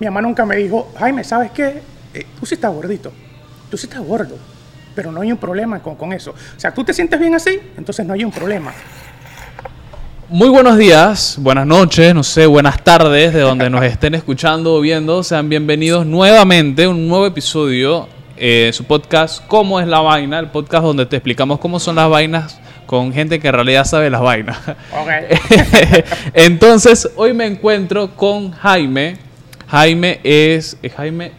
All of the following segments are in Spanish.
Mi mamá nunca me dijo, Jaime, ¿sabes qué? Eh, tú sí estás gordito, tú sí estás gordo, pero no hay un problema con, con eso. O sea, tú te sientes bien así, entonces no hay un problema. Muy buenos días, buenas noches, no sé, buenas tardes, de donde nos estén escuchando o viendo. Sean bienvenidos nuevamente a un nuevo episodio eh, su podcast ¿Cómo es la vaina? El podcast donde te explicamos cómo son las vainas con gente que en realidad sabe las vainas. Entonces, hoy me encuentro con Jaime. Jaime es eh, Jaime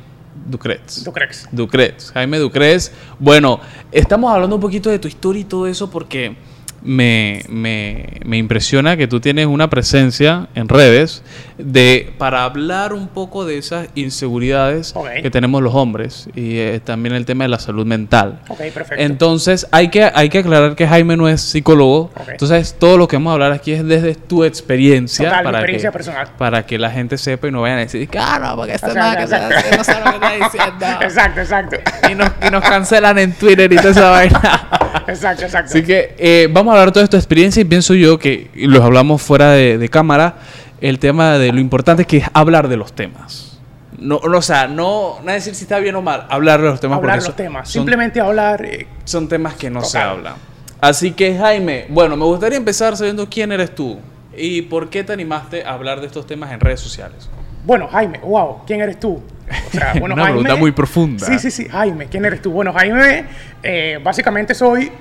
Ducretz. ¿Tú crees? Ducretz, Jaime Ducretz. Bueno, estamos hablando un poquito de tu historia y todo eso porque me, me- me impresiona que tú tienes una presencia en redes de para hablar un poco de esas inseguridades que tenemos los hombres y eh, también el tema de la salud mental. Perfecto. Entonces, hay que, hay que aclarar que Jaime no es psicólogo. Ok. Entonces, todo lo que vamos a hablar aquí es desde tu experiencia. Total, mi para experiencia que, personal. Para que la gente sepa y no vayan a decir, claro, porque este O sea, que no sabe lo que está diciendo. Exacto, exacto. Y nos, y nos cancelan en Twitter y toda esa vaina. Exacto, exacto. Así que eh, vamos a hablar de toda esta experiencia y pienso yo que y los hablamos fuera de, de cámara, el tema de lo importante que es hablar de los temas. No, no, o sea, no, no decir si está bien o mal, hablar de los temas. hablar porque los son- temas. son- Simplemente hablar. eh, son temas que no se hablan. Así que Jaime, bueno, me gustaría empezar sabiendo quién eres tú y por qué te animaste a hablar de estos temas en redes sociales. bueno, Jaime, wow, ¿quién eres tú? O sea, bueno, Una pregunta muy profunda. Sí, sí, sí, Jaime, ¿quién eres tú? Bueno, Jaime, eh, básicamente soy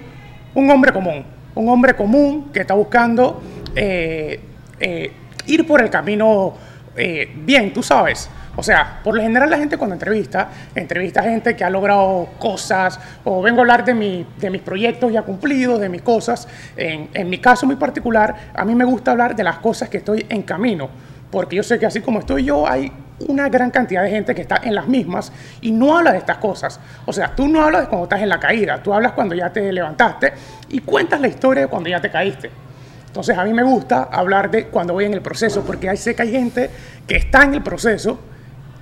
un hombre común. Un hombre común que está buscando eh, eh, ir por el camino eh, bien, tú sabes. O sea, por lo general la gente cuando entrevista, entrevista a gente que ha logrado cosas, o vengo a hablar de, mi, de mis proyectos ya cumplidos, de mis cosas. En, en mi caso muy particular, a mí me gusta hablar de las cosas que estoy en camino, porque yo sé que así como estoy yo, hay una gran cantidad de gente que está en las mismas y no habla de estas cosas. O sea, tú no hablas cuando estás en la caída, tú hablas cuando ya te levantaste y cuentas la historia de cuando ya te caíste. Entonces a mí me gusta hablar de cuando voy en el proceso, porque ahí sé que hay gente que está en el proceso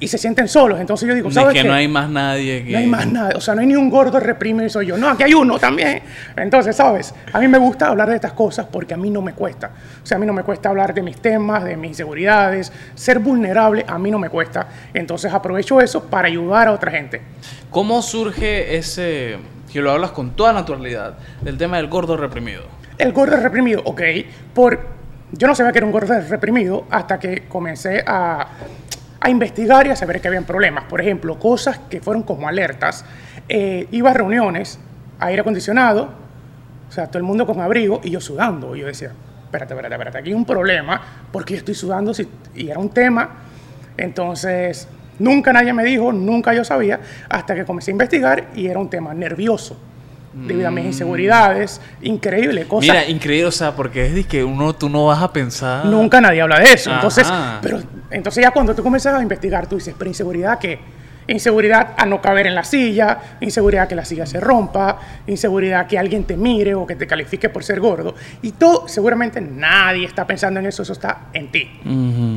y se sienten solos. Entonces yo digo, ¿sabes que qué? no hay más nadie que... No hay más nada, o sea, no hay ni un gordo reprimido, soy yo. No, aquí hay uno también. Entonces, ¿sabes? A mí me gusta hablar de estas cosas porque a mí no me cuesta. O sea, a mí no me cuesta hablar de mis temas, de mis inseguridades. Ser vulnerable a mí no me cuesta. Entonces aprovecho eso para ayudar a otra gente. ¿Cómo surge ese, que lo hablas con toda naturalidad, del tema del gordo reprimido? El gordo reprimido, ok. Por, yo no sabía que era un gordo reprimido hasta que comencé a, a investigar y a saber que habían problemas. Por ejemplo, cosas que fueron como alertas. Eh, iba a reuniones, aire acondicionado, o sea, todo el mundo con abrigo y yo sudando. Y yo decía, espérate, espérate, espérate, aquí hay un problema porque yo estoy sudando si- y era un tema. Entonces, nunca nadie me dijo, nunca yo sabía, hasta que comencé a investigar y era un tema nervioso. Debido a mis inseguridades, increíble, cosa. Mira, increíble, o sea, porque es de que uno, tú no vas a pensar... Nunca nadie habla de eso. Entonces, Ajá. pero, entonces ya cuando tú comienzas a investigar, tú dices, pero inseguridad qué? Inseguridad a no caber en la silla, inseguridad que la silla se rompa, inseguridad que alguien te mire o que te califique por ser gordo. Y todo, seguramente nadie está pensando en eso, eso está en ti.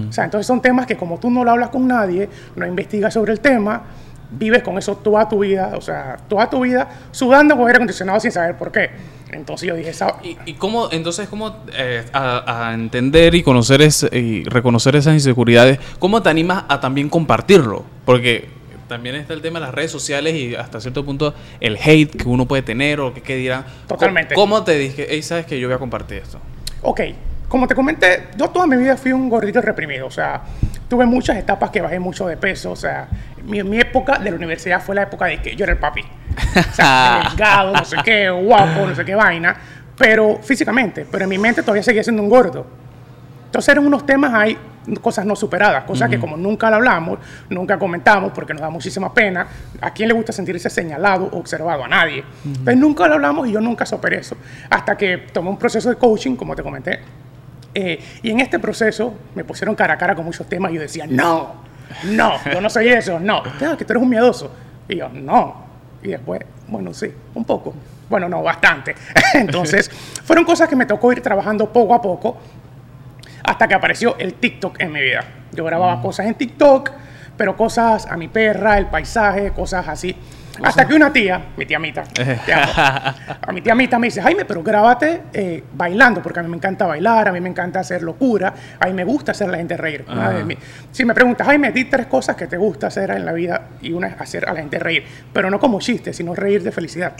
O sea, entonces son temas que como tú no lo hablas con nadie, no investigas sobre el tema, vives con eso toda tu vida, o sea, toda tu vida sudando con aire acondicionado sin saber por qué. Entonces yo dije, esa, ¿Y, y cómo, entonces, cómo eh, a, a entender y conocer es- y reconocer esas inseguridades, cómo te animas a también compartirlo? Porque también está el tema de las redes sociales y hasta cierto punto el hate que uno puede tener o que, que dirán. Totalmente. ¿Cómo, cómo te dije, hey, sabes que yo voy a compartir esto? Ok, como te comenté, yo toda mi vida fui un gordito reprimido, o sea, tuve muchas etapas que bajé mucho de peso, o sea, mi, mi época de la universidad fue la época de que yo era el papi. O sea, delgado, no sé qué, guapo, no sé qué vaina, pero físicamente, pero en mi mente todavía seguía siendo un gordo. Entonces eran unos temas ahí, cosas no superadas, cosas que como nunca lo hablamos, nunca comentamos porque nos da muchísima pena. ¿A quién le gusta sentirse señalado o observado? A nadie. Entonces nunca lo hablamos y yo nunca superé eso. Hasta que tomé un proceso de coaching, como te comenté. Eh, y en este proceso me pusieron cara a cara con muchos temas y yo decía, no, no, yo no soy eso, no, "Ah, que tú eres un miedoso. Y yo, no. Y después, bueno, sí, un poco. Bueno, no, bastante. Entonces, fueron cosas que me tocó ir trabajando poco a poco hasta que apareció el TikTok en mi vida. Yo grababa cosas en TikTok, pero cosas a mi perra, el paisaje, cosas así. Hasta que una tía, mi tía Mita, te amo, a mi tía Mita me dice, Jaime, pero grábate eh, bailando, porque a mí me encanta bailar, a mí me encanta hacer locura, a mí me gusta hacer a la gente reír. De mi- si me preguntas, Jaime, di tres cosas que te gusta hacer en la vida y una es hacer a la gente reír, pero no como chiste, sino reír de felicidad.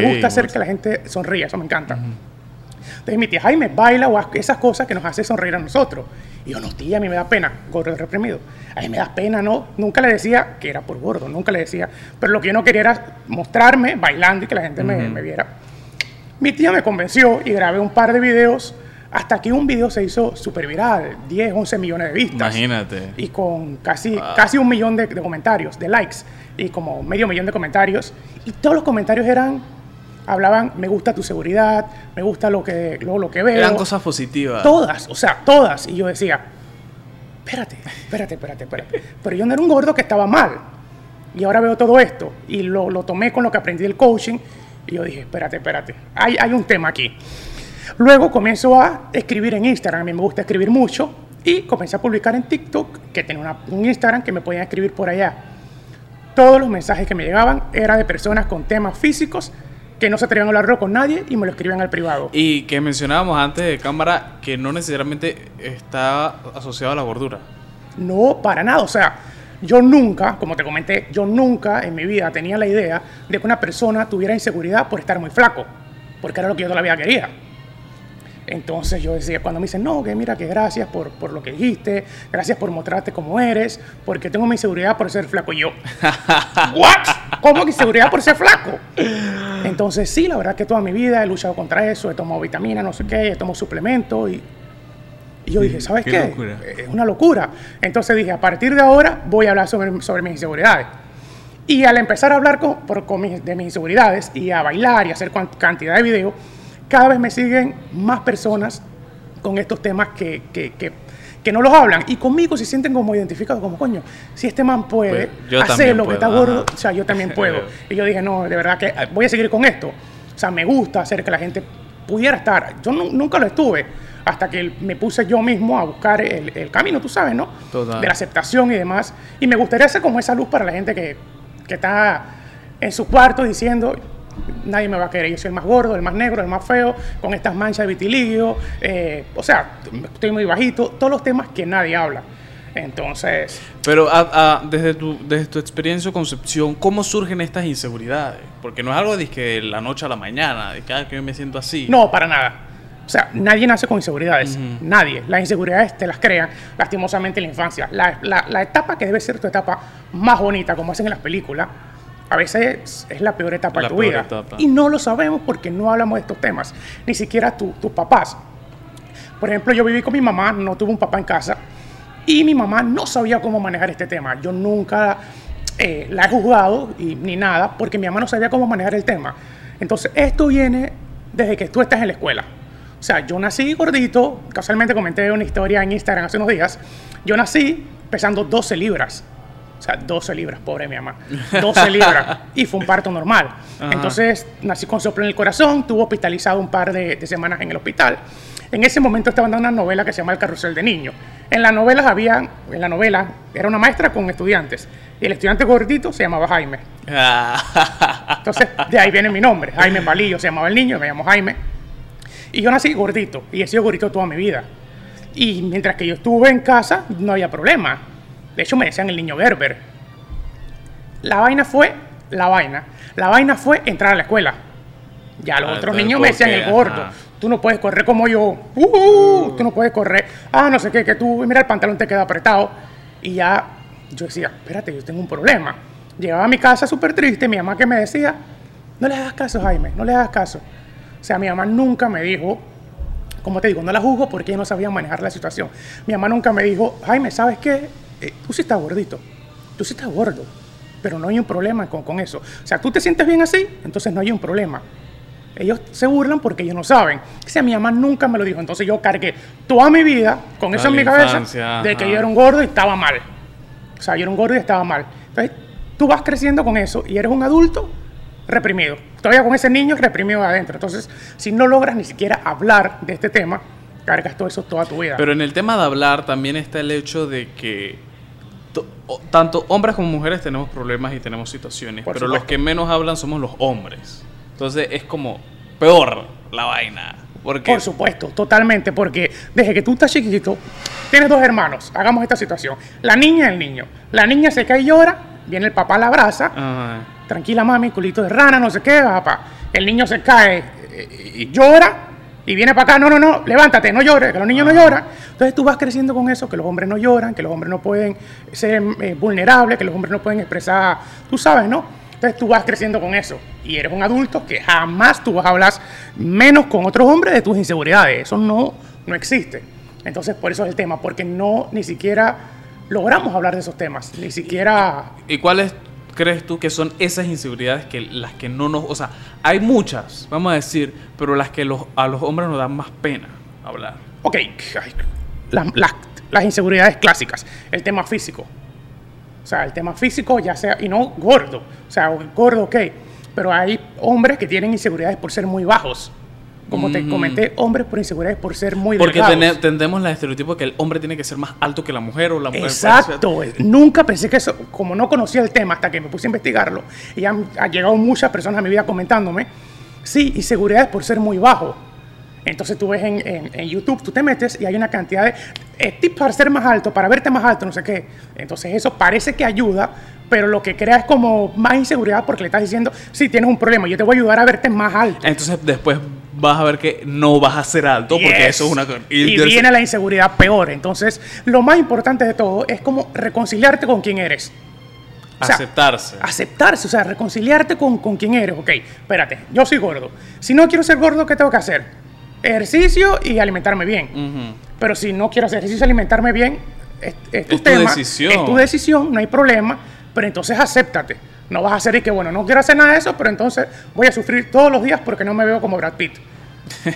Me gusta hacer que la gente sonría, eso me encanta. Entonces mi tía Jaime baila o haz esas cosas que nos hace sonreír a nosotros. Y yo, no, tía, a mí me da pena, gordo reprimido. A mí me da pena, no. Nunca le decía que era por gordo, nunca le decía. Pero lo que yo no quería era mostrarme bailando y que la gente me, me viera. Mi tía me convenció y grabé un par de videos hasta que un video se hizo súper viral, 10, 11 millones de vistas. Imagínate. Y con casi, casi un millón de, de comentarios, de likes, y como medio millón de comentarios. Y todos los comentarios eran, hablaban, me gusta tu seguridad, me gusta lo que, lo, lo que veo. Eran cosas positivas. Todas, o sea, todas. Y yo decía, espérate, espérate, espérate, espérate. Pero yo no era un gordo que estaba mal. Y ahora veo todo esto. Y lo, lo tomé con lo que aprendí del coaching. Y yo dije, espérate, espérate. Hay, hay un tema aquí. Luego comienzo a escribir en Instagram. A mí me gusta escribir mucho. Y comencé a publicar en TikTok, que tenía una- un Instagram que me podían escribir por allá. Todos los mensajes que me llegaban eran de personas con temas físicos que no se atrevían a hablarlo con nadie y me lo escribían al privado. Y que mencionábamos antes de cámara que no necesariamente está asociado a la gordura. No, para nada. O sea, yo nunca, como te comenté, yo nunca en mi vida tenía la idea de que una persona tuviera inseguridad por estar muy flaco, porque era lo que yo toda la vida quería. Entonces yo decía, cuando me dicen, no, que mira, que gracias por, por lo que dijiste, gracias por mostrarte como eres, porque tengo mi inseguridad por ser flaco. Y yo, ¿what? ¿Cómo que inseguridad por ser flaco? Entonces sí, la verdad que toda mi vida he luchado contra eso, he tomado vitaminas, no sé qué, he tomado suplementos y, y yo dije, ¿sabes qué qué? locura. Es una locura. Entonces dije, a partir de ahora voy a hablar sobre, sobre mis inseguridades. Y al empezar a hablar con, por- con mis- de mis inseguridades y a bailar y a hacer cantidad de videos, cada vez me siguen más personas con estos temas que, que, que- que no los hablan. Y conmigo se sienten como identificados, como coño, si este man puede Pues, hacer lo que está gordo, o sea, yo también puedo. y yo dije, no, de verdad que eh, voy a seguir con esto. O sea, me gusta hacer que la gente pudiera estar. Yo nu- nunca lo estuve hasta que me puse yo mismo a buscar el, el camino, tú sabes, ¿no? Total. De la aceptación y demás. Y me gustaría ser como esa luz para la gente que, que está en su cuarto diciendo, nadie me va a querer, yo soy el más gordo, el más negro, el más feo, con estas manchas de vitiligo, eh, o sea, estoy muy bajito, todos los temas que nadie habla. Entonces, Pero a- a- desde, tu, desde tu experiencia o concepción, ¿cómo surgen estas inseguridades? Porque no es algo de que la noche a la mañana, de que, ah, que yo me siento así. no, para nada. O sea, nadie nace con inseguridades, nadie. Las inseguridades te las crean lastimosamente en la infancia. La, la- la etapa que debe ser tu etapa más bonita, como hacen en las películas, a veces es la peor etapa La de tu vida. etapa. Y no lo sabemos porque no hablamos de estos temas, ni siquiera tu- tus papás. Por ejemplo, yo viví con mi mamá, no tuve un papá en casa, y mi mamá no sabía cómo manejar este tema. Yo nunca eh, la he juzgado y, ni nada, porque mi mamá no sabía cómo manejar el tema. Entonces, esto viene desde que tú estás en la escuela. O sea, yo nací gordito, casualmente comenté una historia en Instagram hace unos días. Yo nací pesando 12 libras. O sea, 12 libras, pobre mi mamá. 12 libras. Y fue un parto normal. Ajá. Entonces, nací con soplo en el corazón, tuvo hospitalizado un par de, de semanas en el hospital. En ese momento estaban dando una novela que se llama El Carrusel de Niños. En las novelas había, en la novela, era una maestra con estudiantes. Y el estudiante gordito se llamaba Jaime. Ah. Entonces, de ahí viene mi nombre. Jaime Palillo se llamaba el niño, me llamo Jaime. Y yo nací gordito, y he sido gordito toda mi vida. Y mientras que yo estuve en casa, no había problema. De hecho, me decían el niño Gerber. La vaina fue, la vaina. La vaina fue entrar a la escuela. Ya los Ah, otros niños me ¿por decían el gordo. Ajá. Tú no puedes correr como yo. Uh, tú no puedes correr. Ah, no sé qué, que tú, mira, el pantalón te queda apretado. Y ya yo decía, espérate, yo tengo un problema. Llegaba a mi casa súper triste, mi mamá que me decía, no le hagas caso, Jaime, no le hagas caso. O sea, mi mamá nunca me dijo, como te digo, no la juzgo porque ella no sabía manejar la situación. Mi mamá nunca me dijo, Jaime, ¿sabes qué? Eh, tú sí estás gordito, tú sí estás gordo, pero no hay un problema con, con eso. O sea, tú te sientes bien así, entonces no hay un problema. Ellos se burlan porque ellos no saben. O sea, mi mamá nunca me lo dijo. Entonces yo cargué toda mi vida con eso en mi la cabeza infancia, de que ajá. yo era un gordo y estaba mal. O sea, yo era un gordo y estaba mal. Entonces, tú vas creciendo con eso y eres un adulto reprimido. Todavía con ese niño reprimido adentro. Entonces, si no logras ni siquiera hablar de este tema, cargas todo eso toda tu vida. Pero en el tema de hablar también está el hecho de que tanto hombres como mujeres tenemos problemas y tenemos situaciones, Por pero los que menos hablan somos los hombres. Entonces es como peor la vaina. Porque Por supuesto, totalmente, porque desde que tú estás chiquito, tienes dos hermanos, hagamos esta situación, la niña y el niño. La niña se cae y llora, viene el papá, la abraza, Ajá. tranquila mami, culito de rana, no sé qué, papá. El niño se cae eh, y llora y viene para acá, no, no, no, levántate, no llores, que los niños no lloran. Entonces tú vas creciendo con eso, que los hombres no lloran, que los hombres no pueden ser eh, vulnerables, que los hombres no pueden expresar, tú sabes, ¿no? Entonces tú vas creciendo con eso y eres un adulto que jamás tú vas a hablar menos con otros hombres de tus inseguridades. Eso no, no existe. Entonces por eso es el tema, porque no ni siquiera logramos hablar de esos temas, ni siquiera ¿Y cuáles crees tú que son esas inseguridades que las que no nos, o sea, hay muchas, vamos a decir, pero las que los, a los hombres nos dan más pena hablar. Ok, las, las- las inseguridades clásicas, el tema físico. O sea, el tema físico, ya sea, y no gordo. O sea, gordo, ok. Pero hay hombres que tienen inseguridades por ser muy bajos. Como te comenté, hombres por inseguridades por ser muy Porque delgados. tene- tendemos la estereotipo que el hombre tiene que ser más alto que la mujer o la mujer. puede ser- Exacto. Nunca pensé que eso, como no conocía el tema hasta que me puse a investigarlo, y han, han llegado muchas personas a mi vida comentándome, sí, inseguridades por ser muy bajo. Entonces tú ves en, en- en YouTube, tú te metes y hay una cantidad de eh, tips para ser más alto, para verte más alto, no sé qué. Entonces eso parece que ayuda, pero lo que crea es como más inseguridad porque le estás diciendo, sí, tienes un problema, yo te voy a ayudar a verte más alto. Entonces después vas a ver que no vas a ser alto porque eso es una... Y, viene la inseguridad peor. Entonces, lo más importante de todo es como reconciliarte con quien eres. O sea, aceptarse. Aceptarse, o sea, reconciliarte con, con quien eres. Ok, espérate, yo soy gordo. Si no quiero ser gordo, ¿qué tengo que hacer? Ejercicio y alimentarme bien. Pero si no quiero hacer ejercicio y alimentarme bien, es, es tu Es tu decisión. es tu decisión, no hay problema, pero entonces acéptate. No vas a hacer y que, bueno, no quiero hacer nada de eso, pero entonces voy a sufrir todos los días porque no me veo como Brad Pitt.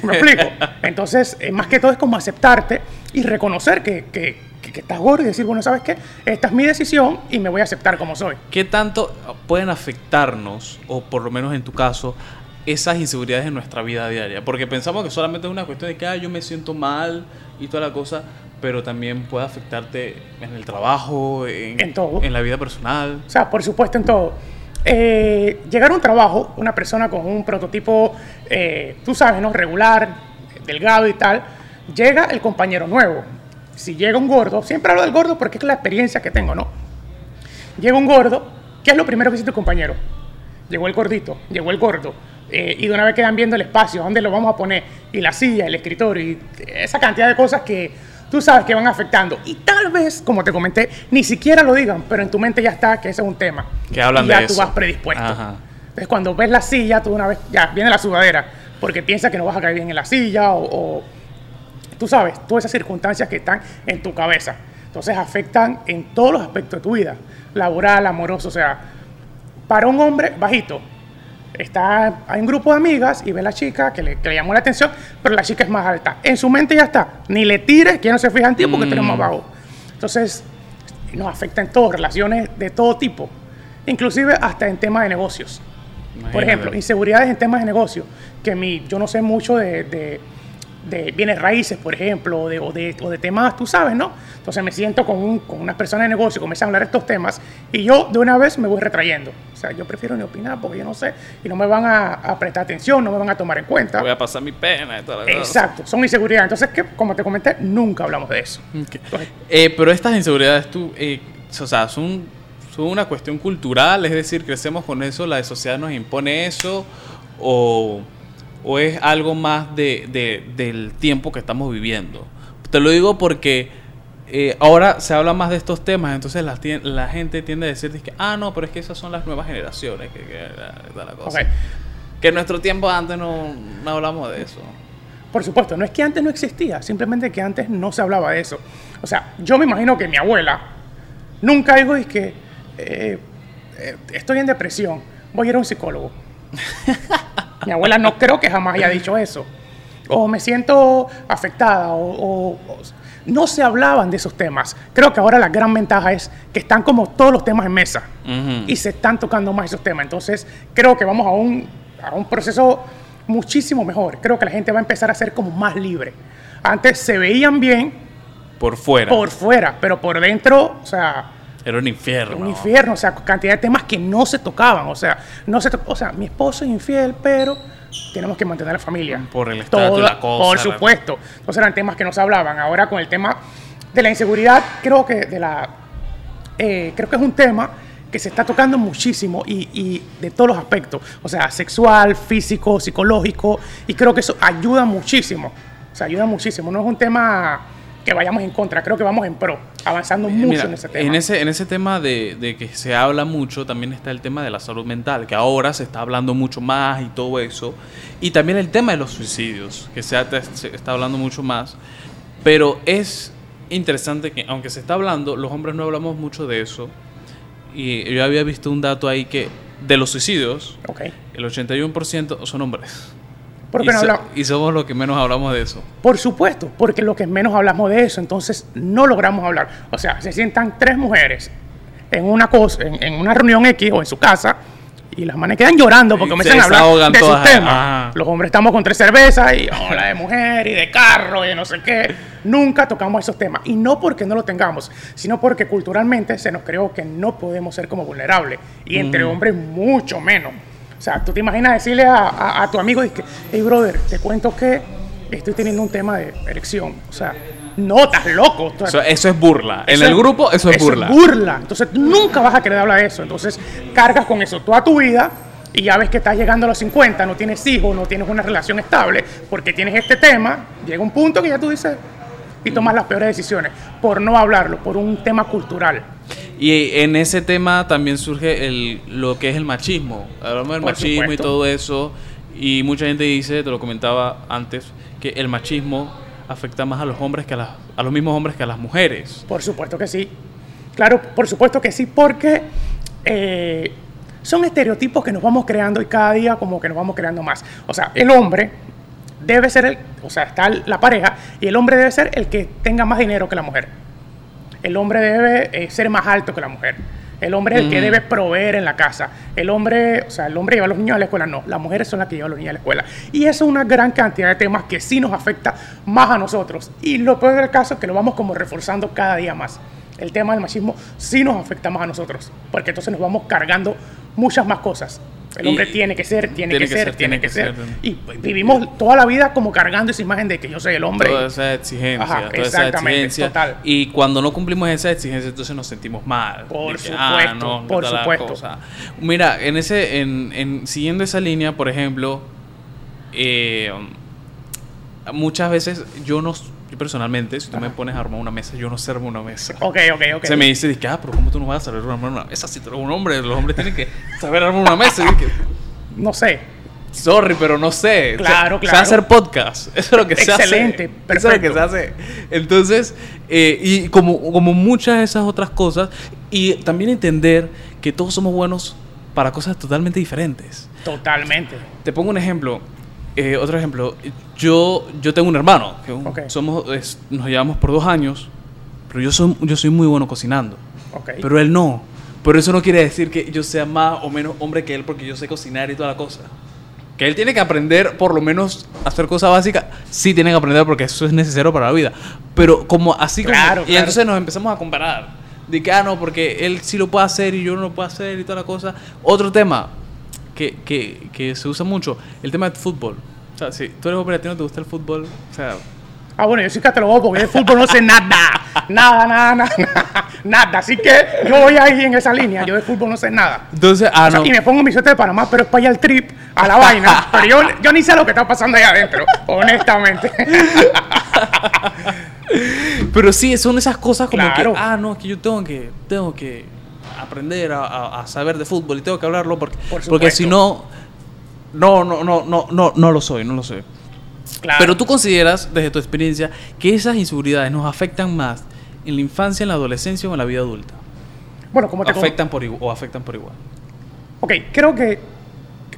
¿Me explico? Entonces, eh, más que todo es como aceptarte y reconocer que, que- que- que estás gordo y decir, bueno, ¿sabes qué? Esta es mi decisión y me voy a aceptar como soy. ¿Qué tanto pueden afectarnos, o por lo menos en tu caso, esas inseguridades en nuestra vida diaria? Porque pensamos que solamente es una cuestión de que "Ah, yo me siento mal y toda la cosa, pero también puede afectarte en el trabajo, en, En todo. en la vida personal. O sea, por supuesto en todo. Eh, llegar a un trabajo, una persona con un prototipo, eh, tú sabes, ¿no? Regular, delgado y tal, llega el compañero nuevo. Si llega un gordo, siempre hablo del gordo porque es la experiencia que tengo, ¿no? Llega un gordo, ¿qué es lo primero que dice tu compañero? Llegó el gordito, llegó el gordo. Eh, y de una vez quedan viendo el espacio, dónde lo vamos a poner, y la silla, el escritorio, y esa cantidad de cosas que tú sabes que van afectando. Y tal vez, como te comenté, ni siquiera lo digan, pero en tu mente ya está que ese es un tema. Que hablan y ya de tú eso. vas predispuesto. Ajá. Entonces, cuando ves la silla, tú de una vez, ya, viene la sudadera, porque piensas que no vas a caer bien en la silla, o, o tú sabes, todas esas circunstancias que están en tu cabeza. Entonces, afectan en todos los aspectos de tu vida, laboral, amoroso, o sea, para un hombre bajito, está, hay un grupo de amigas y ve a la chica que le, que le llamó la atención, pero la chica es más alta. En su mente ya está, ni le tires, que no se fija en ti porque tú eres más Mm. bajo. Entonces, nos afecta en todo, relaciones de todo tipo, inclusive hasta en temas de negocios. Por ejemplo, inseguridades en temas de negocio, que mi, yo no sé mucho de, de- de bienes raíces, por ejemplo, o de, o, de, o de temas, tú sabes, ¿no? Entonces me siento con, un- con unas personas de negocio, comienzan a hablar de estos temas y yo de una vez me voy retrayendo. O sea, yo prefiero ni opinar porque yo no sé y no me van a, a prestar atención, no me van a tomar en cuenta. Voy a pasar mi pena y toda la cosa. Exacto, son inseguridades. Entonces, que, como te comenté, nunca hablamos de eso. Entonces, Eh, pero estas inseguridades, tú, eh, o sea, son, son una cuestión cultural, es decir, crecemos con eso, la sociedad nos impone eso, o, o es algo más de, de- del tiempo que estamos viviendo. Te lo digo porque eh, ahora se habla más de estos temas, entonces la, la gente tiende a decir que, ah, no, pero es que esas son las nuevas generaciones, que, que toda la cosa. Que en nuestro tiempo antes no, no hablamos de eso. Por supuesto, no es que antes no existía, simplemente que antes no se hablaba de eso. O sea, yo me imagino que mi abuela nunca dijo, es que eh, eh, estoy en depresión, voy a ir a un psicólogo. mi abuela no creo que jamás haya dicho eso. O me siento afectada, o, o- o- no se hablaban de esos temas. Creo que ahora la gran ventaja es que están como todos los temas en mesa y se están tocando más esos temas. Entonces, creo que vamos a un, a un proceso muchísimo mejor. Creo que la gente va a empezar a ser como más libre. Antes se veían bien Por fuera. por fuera, pero por dentro, o sea, Era un infierno. Un infierno, o sea, cantidad de temas que no se tocaban, o sea, no se o sea, mi esposo es infiel, pero tenemos que mantener la familia. Por el estatus, la cosa, Por la- supuesto. Entonces eran temas que no se hablaban. Ahora con el tema de la inseguridad, creo que de la eh, creo que es un tema que se está tocando muchísimo y, y de todos los aspectos, o sea, sexual, físico, psicológico, y creo que eso ayuda muchísimo, o sea, ayuda muchísimo, no es un tema que vayamos en contra, creo que vamos en pro, avanzando mucho Mira, en ese tema. En ese, en ese tema de, de que se habla mucho, también está el tema de la salud mental, que ahora se está hablando mucho más y todo eso. Y también el tema de los suicidios, que se, está hablando mucho más. Pero es interesante que, aunque se está hablando, los hombres no hablamos mucho de eso. Y yo había visto un dato ahí que de los suicidios, Ok, el 81% son hombres. ¿Por y, qué no so- hablamos? y somos los que menos hablamos de eso. Por supuesto, porque lo que menos hablamos de eso, entonces no logramos hablar. O sea, se sientan tres mujeres en una cosa, en, en una reunión X o en su casa, y las manes quedan llorando porque comienzan a hablar de sus temas. Ajá. Los hombres estamos con tres cervezas y habla de mujer y de carro y de no sé qué. Nunca tocamos esos temas. Y no porque no lo tengamos, sino porque culturalmente se nos creó que no podemos ser como vulnerables. Y entre hombres mucho menos. O sea, tú te imaginas decirle a, a- a tu amigo, que, hey brother, te cuento que estoy teniendo un tema de erección. O sea, no, estás loco. Eso, eso es burla. En eso el grupo, eso es burla. burla. Entonces nunca vas a querer hablar de eso. Entonces cargas con eso toda tu vida y ya ves que estás llegando a los 50, no tienes hijos, no tienes una relación estable, porque tienes este tema, llega un punto que ya tú dices y tomas las peores decisiones por no hablarlo, por un tema cultural. Y en ese tema también surge el, lo que es el machismo. Hablamos del Por machismo y todo eso. Y mucha gente dice, te lo comentaba antes, que el machismo afecta más a los hombres que a, las, a los mismos hombres que a las mujeres. Por supuesto que sí. Claro, por supuesto que sí, porque eh, son estereotipos que nos vamos creando y cada día como que nos vamos creando más. O sea, el hombre debe ser el, o sea, está la pareja y el hombre debe ser el que tenga más dinero que la mujer. El hombre debe eh, ser más alto que la mujer. El hombre es el que Mm. debe proveer en la casa. El hombre, o sea, el hombre lleva a los niños a la escuela, no. Las mujeres son las que llevan a los niños a la escuela. Y eso es una gran cantidad de temas que sí nos afecta más a nosotros. Y lo peor del caso es que lo vamos como reforzando cada día más. El tema del machismo sí nos afecta más a nosotros. Porque entonces nos vamos cargando muchas más cosas. El Y- hombre tiene que ser, tiene, que, ser, tiene que ser. ser. Y vivimos toda la vida como cargando esa imagen de que yo soy el hombre. Toda esa exigencia, Ajá, toda esa exactamente, exigencia. total. Y cuando no cumplimos esa exigencia, entonces nos sentimos mal. Por De ah, supuesto, por supuesto. cosa. Mira, en ese, en, en- siguiendo esa línea, por ejemplo, eh, muchas veces yo no, personalmente, si tú me pones a armar una mesa, yo no sé armar una mesa. Ok, ok, ok. Se me dice, ah, pero ¿cómo tú no vas a saber armar una mesa si tú eres un hombre? Los hombres tienen que saber armar una mesa. No sé. Sorry, pero no sé. Claro, Se- claro. Sé hacer podcast. Eso es lo que se hace. Excelente, Eso es lo que perfecto. se hace. Entonces, eh, y como, como muchas de esas otras cosas, y también entender que todos somos buenos para cosas totalmente diferentes. Totalmente. Te pongo un ejemplo. Eh, otro ejemplo. Yo, yo tengo un hermano. Que un- Ok. somos, es- nos llevamos por dos años. Pero yo soy, yo soy muy bueno cocinando. Ok. Pero él no. Pero eso no quiere decir que yo sea más o menos hombre que él porque yo sé cocinar y toda la cosa. Que él tiene que aprender por lo menos a hacer cosas básicas. Sí tiene que aprender porque eso es necesario para la vida. Pero como así como... Claro, y claro. entonces nos empezamos a comparar. De que, ah, no, porque él sí lo puede hacer y yo no lo puedo hacer y toda la cosa. Otro tema que, que, que se usa mucho, el tema del fútbol. O sea, si tú eres hombre y a ti no te gusta el fútbol, o sea, Ah, bueno, yo soy catalogado porque de fútbol no sé nada. Nada, nada, nada. Nada. Así que yo voy ahí en esa línea. Yo de fútbol no sé nada. entonces, ah, O sea, no. Y me pongo mi suerte de Panamá, pero es para allá al trip, a la vaina. Pero yo, yo ni sé lo que está pasando allá adentro, honestamente. Pero sí, son esas cosas como Claro. que, ah, no, es que yo tengo que, tengo que aprender a, a- a saber de fútbol y tengo que hablarlo porque, Por porque si no, no, no, no, no, no, no lo soy, no lo soy. Claro. Pero tú consideras, desde tu experiencia, que esas inseguridades nos afectan más en la infancia, en la adolescencia o en la vida adulta. bueno, como te Afectan por igual, o afectan por igual. Ok, creo que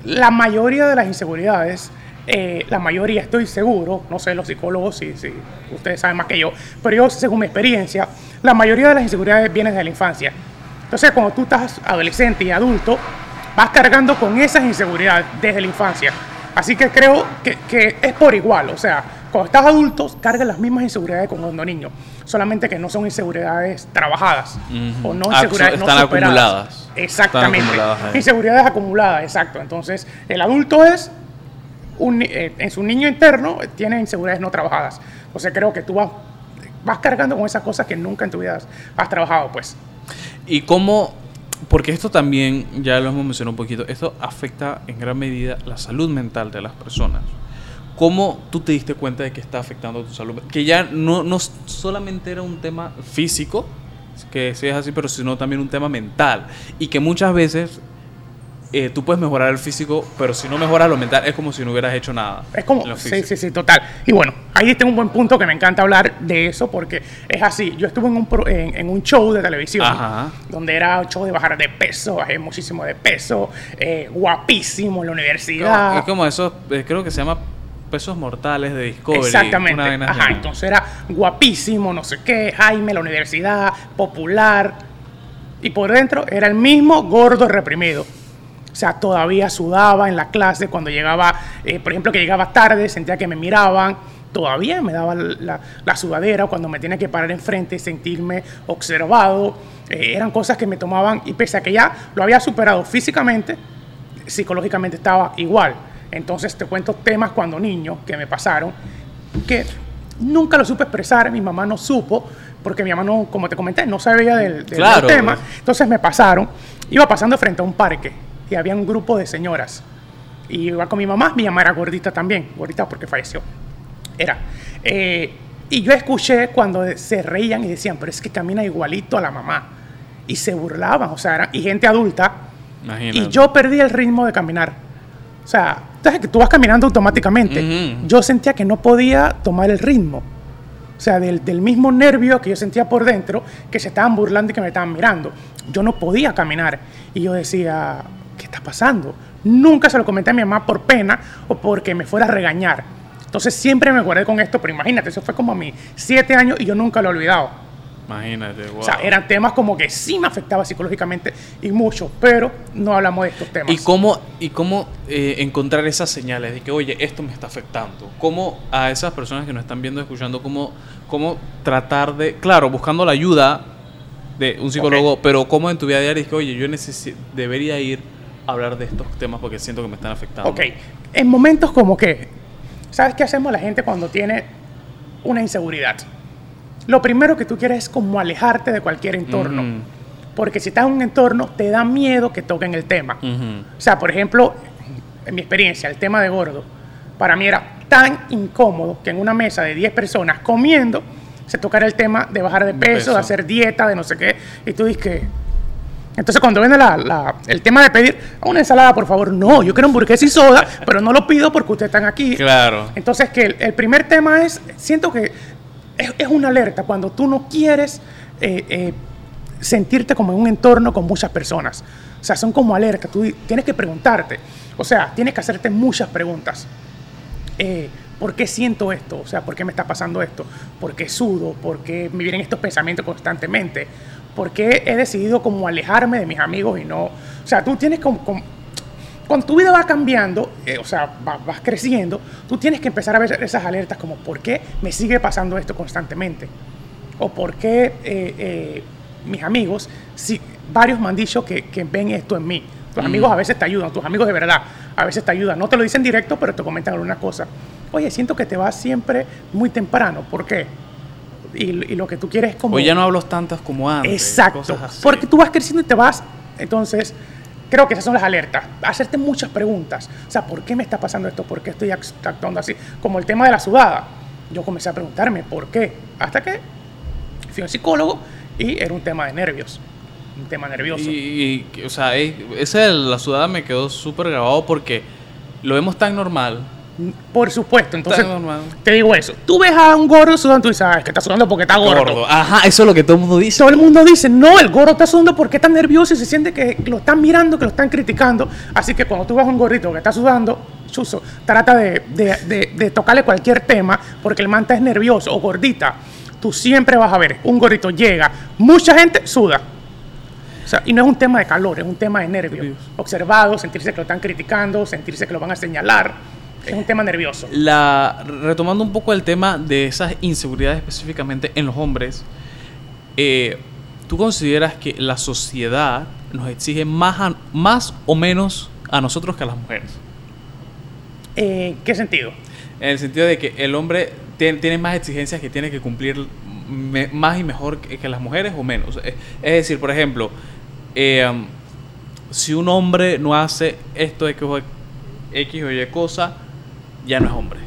la mayoría de las inseguridades, eh, la mayoría estoy seguro, no sé los psicólogos si, si ustedes saben más que yo, pero yo según mi experiencia, la mayoría de las inseguridades vienen de la infancia. Entonces cuando tú estás adolescente y adulto, vas cargando con esas inseguridades desde la infancia. Así que creo que, que es por igual, o sea, cuando estás adulto, cargas las mismas inseguridades como cuando niño, solamente que no son inseguridades trabajadas o no Ah, inseguridades están no superadas. acumuladas. Exactamente. Están acumuladas ahí. Inseguridades acumuladas, exacto. Entonces, el adulto es un ni- eh, en su niño interno tiene inseguridades no trabajadas. Entonces, creo que tú vas vas cargando con esas cosas que nunca en tu vida has, has trabajado, pues. Y cómo, porque esto también, ya lo hemos mencionado un poquito, esto afecta en gran medida la salud mental de las personas. ¿Cómo tú te diste cuenta de que está afectando tu salud? Que ya no, no solamente era un tema físico, que sí es así, pero sino también un tema mental. Y que muchas veces eh, tú puedes mejorar el físico, pero si no mejoras lo mental, es como si no hubieras hecho nada. Es como, sí, sí, sí, total. Y bueno, ahí tengo un buen punto que me encanta hablar de eso porque es así. Yo estuve en un, pro- en, en un show de televisión Ajá. donde era un show de bajar de peso, bajé muchísimo de peso, eh, guapísimo en la universidad. Es como eso, eh, creo que se llama pesos mortales de Discovery. Exactamente. una Ajá, entonces era guapísimo, no sé qué, Jaime, la universidad, popular. Y por dentro era el mismo gordo reprimido. O sea, todavía sudaba en la clase cuando llegaba, eh, por ejemplo, que llegaba tarde, sentía que me miraban. Todavía me daba la, la sudadera cuando me tenía que parar enfrente y sentirme observado. Eh, eran cosas que me tomaban, y pese a que ya lo había superado físicamente, psicológicamente estaba igual. Entonces te cuento temas cuando niño que me pasaron que nunca lo supe expresar, mi mamá no supo, porque mi mamá no, como te comenté, no sabía del, del- Claro, tema. güey. Entonces me pasaron, iba pasando frente a un parque y había un grupo de señoras. Y iba con mi mamá, mi mamá era gordita también, gordita porque falleció. Era. Eh, y yo escuché cuando se reían y decían, pero es que camina igualito a la mamá. Y se burlaban, o sea, eran- y gente adulta. Imagínate. Y yo perdí el ritmo de caminar. O sea, entonces que tú vas caminando automáticamente. Yo sentía que no podía tomar el ritmo. O sea, del, del mismo nervio que yo sentía por dentro, que se estaban burlando y que me estaban mirando. Yo no podía caminar. Y yo decía, ¿qué está pasando? Nunca se lo comenté a mi mamá por pena o porque me fuera a regañar. Entonces siempre me guardé con esto, pero imagínate, eso fue como a mis siete años y yo nunca lo he olvidado. Imagínate, wow. O sea, eran temas como que sí me afectaba psicológicamente y mucho, pero no hablamos de estos temas. ¿Y cómo, y cómo eh, encontrar esas señales de que, oye, esto me está afectando? ¿Cómo a esas personas que nos están viendo, escuchando, cómo, cómo tratar de, claro, buscando la ayuda de un psicólogo, pero cómo en tu vida diaria es que, oye, yo necesi- debería ir hablar de estos temas porque siento que me están afectando? Ok, en momentos como que, ¿sabes qué hacemos la gente cuando tiene una inseguridad? Lo primero que tú quieres es como alejarte de cualquier entorno. Porque si estás en un entorno, te da miedo que toquen el tema. O sea, por ejemplo, en mi experiencia, el tema de gordo, para mí era tan incómodo que en una mesa de 10 personas comiendo se tocara el tema de bajar de De peso, peso. de hacer dieta, de no sé qué. Y tú dices que... Entonces cuando viene la- la- el tema de pedir una ensalada, por favor, no, yo quiero hamburguesa y soda, pero no lo pido porque ustedes están aquí. Claro. Entonces, que el, el primer tema es, siento que es, es una alerta cuando tú no quieres eh, eh, sentirte como en un entorno con muchas personas. O sea, son como alertas, tú tienes que preguntarte, o sea, tienes que hacerte muchas preguntas. Eh, ¿Por qué siento esto? O sea, ¿por qué me está pasando esto? ¿Por qué sudo? ¿Por qué me vienen estos pensamientos constantemente? ¿Por qué he decidido como alejarme de mis amigos y no? O sea, tú tienes como... como- cuando tu vida va cambiando, eh, o sea, va- vas creciendo, tú tienes que empezar a ver esas alertas como ¿por qué me sigue pasando esto constantemente? O ¿por qué eh, eh, mis amigos, si, varios me han dicho que, que ven esto en mí? Tus amigos a veces te ayudan, tus amigos de verdad a veces te ayudan. No te lo dicen directo, pero te comentan alguna cosa. Oye, siento que te vas siempre muy temprano. ¿Por qué? Y, y lo que tú quieres es como... Hoy ya no hablo tantas como antes. Exacto. Porque tú vas creciendo y te vas. Entonces, creo que esas son las alertas. Hacerte muchas preguntas. O sea, ¿por qué me está pasando esto? ¿Por qué estoy act- actuando así? Como el tema de la sudada. Yo comencé a preguntarme por qué. Hasta que fui a un psicólogo y era un tema de nervios. Un tema nervioso. Y, y, o sea, es- ese de la sudada me quedó súper grabado porque lo vemos tan normal. Por supuesto. Entonces, te digo eso. Tú ves a un gordo sudando, tú dices, ah, es que está sudando porque está gordo. Ajá, eso es lo que todo el mundo dice. Todo el mundo dice, no, el gordo está sudando porque está nervioso y se siente que lo están mirando, que lo están criticando. Así que cuando tú ves a un gordito que está sudando, chuzo, trata de, de- de- de tocarle cualquier tema porque el manta es nervioso o gordita. Tú siempre vas a ver, un gordito llega, mucha gente suda. O sea, y no es un tema de calor, es un tema de nervios. Observado, sentirse que lo están criticando, sentirse que lo van a señalar. Es un tema nervioso. La, retomando un poco el tema de esas inseguridades específicamente en los hombres, eh, ¿tú consideras que la sociedad nos exige más, a- más o menos a nosotros que a las mujeres? Eh, ¿Qué sentido? En el sentido de que el hombre tiene, tiene más exigencias que tiene que cumplir me- más y mejor que, que las mujeres o menos. Es, es decir, por ejemplo, eh, um, si un hombre no hace esto X o Y cosa, ya no es hombre.